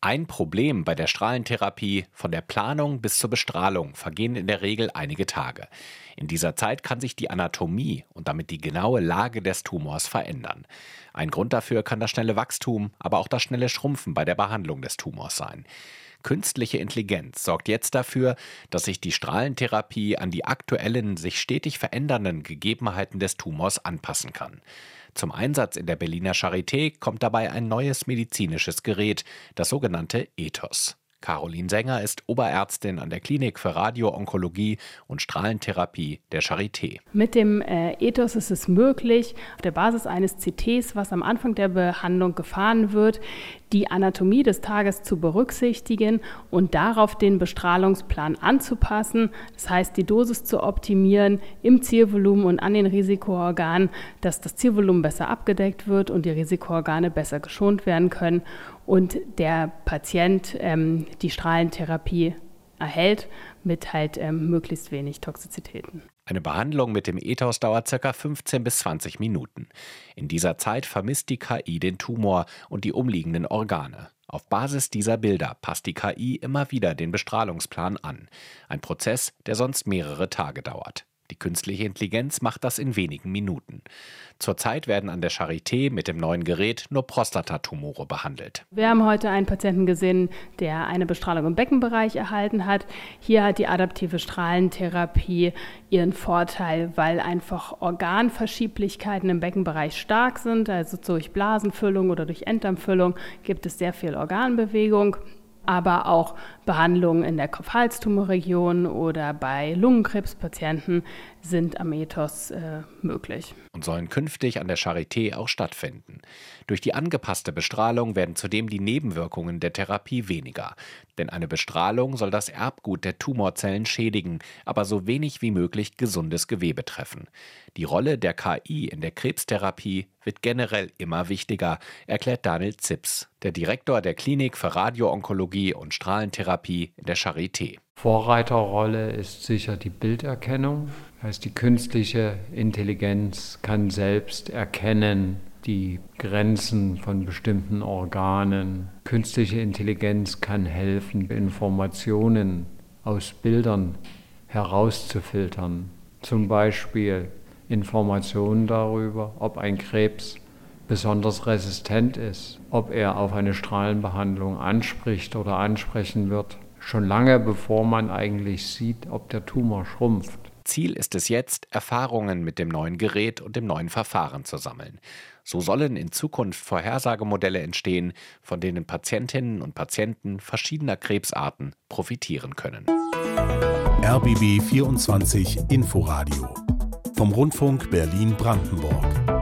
Ein Problem bei der Strahlentherapie von der Planung bis zur Bestrahlung vergehen in der Regel einige Tage. In dieser Zeit kann sich die Anatomie und damit die genaue Lage des Tumors verändern. Ein Grund dafür kann das schnelle Wachstum, aber auch das schnelle Schrumpfen bei der Behandlung des Tumors sein. Künstliche Intelligenz sorgt jetzt dafür, dass sich die Strahlentherapie an die aktuellen, sich stetig verändernden Gegebenheiten des Tumors anpassen kann. Zum Einsatz in der Berliner Charité kommt dabei ein neues medizinisches Gerät, das sogenannte Ethos. Caroline Sänger ist Oberärztin an der Klinik für Radioonkologie und Strahlentherapie der Charité. Mit dem äh, Ethos ist es möglich, auf der Basis eines CTs, was am Anfang der Behandlung gefahren wird, die Anatomie des Tages zu berücksichtigen und darauf den Bestrahlungsplan anzupassen. Das heißt, die Dosis zu optimieren im Zielvolumen und an den Risikoorganen, dass das Zielvolumen besser abgedeckt wird und die Risikoorgane besser geschont werden können und der Patient ähm, die Strahlentherapie erhält mit halt ähm, möglichst wenig Toxizitäten. Eine Behandlung mit dem Ethos dauert ca. 15 bis 20 Minuten. In dieser Zeit vermisst die KI den Tumor und die umliegenden Organe. Auf Basis dieser Bilder passt die KI immer wieder den Bestrahlungsplan an. Ein Prozess, der sonst mehrere Tage dauert. Die künstliche Intelligenz macht das in wenigen Minuten. Zurzeit werden an der Charité mit dem neuen Gerät nur Prostatatumore behandelt. Wir haben heute einen Patienten gesehen, der eine Bestrahlung im Beckenbereich erhalten hat. Hier hat die adaptive Strahlentherapie ihren Vorteil, weil einfach Organverschieblichkeiten im Beckenbereich stark sind. Also durch Blasenfüllung oder durch Enddarmfüllung gibt es sehr viel Organbewegung aber auch Behandlungen in der Kopf-Hals-Tumorregion oder bei Lungenkrebspatienten sind am Ethos äh, möglich. Und sollen künftig an der Charité auch stattfinden. Durch die angepasste Bestrahlung werden zudem die Nebenwirkungen der Therapie weniger. Denn eine Bestrahlung soll das Erbgut der Tumorzellen schädigen, aber so wenig wie möglich gesundes Gewebe treffen. Die Rolle der KI in der Krebstherapie wird generell immer wichtiger, erklärt Daniel Zips, der Direktor der Klinik für Radioonkologie und Strahlentherapie in der Charité. Vorreiterrolle ist sicher die Bilderkennung. Das heißt, die künstliche Intelligenz kann selbst erkennen die Grenzen von bestimmten Organen. Künstliche Intelligenz kann helfen, Informationen aus Bildern herauszufiltern. Zum Beispiel Informationen darüber, ob ein Krebs besonders resistent ist, ob er auf eine Strahlenbehandlung anspricht oder ansprechen wird schon lange bevor man eigentlich sieht, ob der Tumor schrumpft. Ziel ist es jetzt, Erfahrungen mit dem neuen Gerät und dem neuen Verfahren zu sammeln. So sollen in Zukunft Vorhersagemodelle entstehen, von denen Patientinnen und Patienten verschiedener Krebsarten profitieren können. RBB 24 Inforadio vom Rundfunk Berlin-Brandenburg.